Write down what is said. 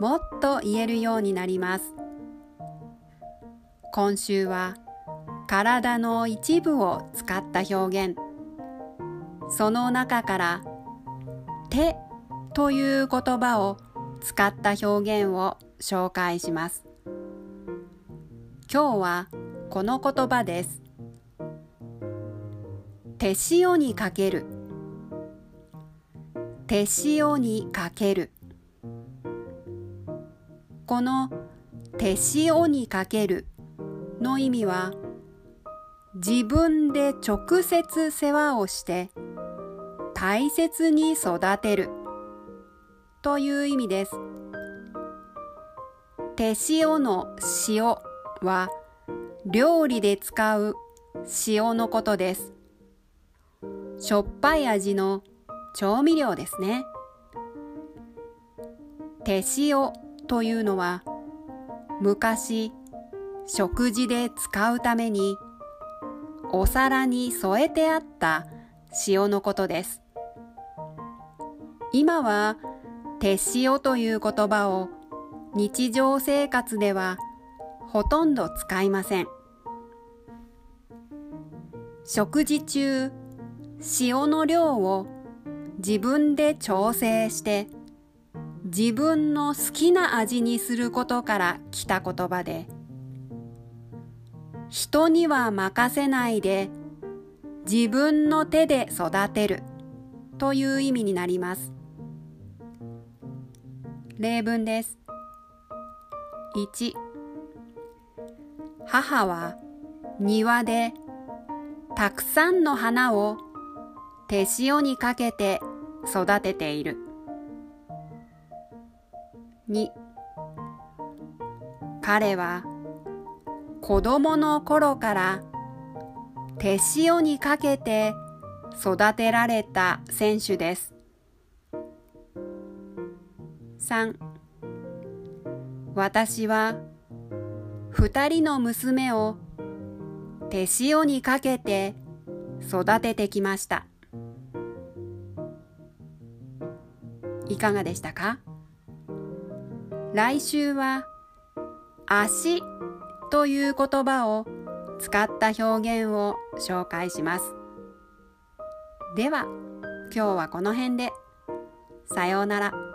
もっと言えるようになります。今週は体の一部を使った表現。その中から手という言葉を使った表現を紹介します。今日はこの言葉です。手塩にかける。手塩にかける。この手塩にかけるの意味は自分で直接世話をして大切に育てるという意味です。手塩の塩は料理で使う塩のことです。しょっぱい味の調味料ですね。手塩というのは昔食事で使うためにお皿に添えてあった塩のことです。今は手塩という言葉を日常生活ではほとんど使いません。食事中塩の量を自分で調整して自分の好きな味にすることから来た言葉で人には任せないで自分の手で育てるという意味になります。例文です。1母は庭でたくさんの花を手塩にかけて育てている。2彼は子供の頃から手塩にかけて育てられた選手です。3私は二人の娘を手塩にかけて育ててきました。いかがでしたか？来週は足という言葉を使った表現を紹介します。では今日はこの辺でさようなら。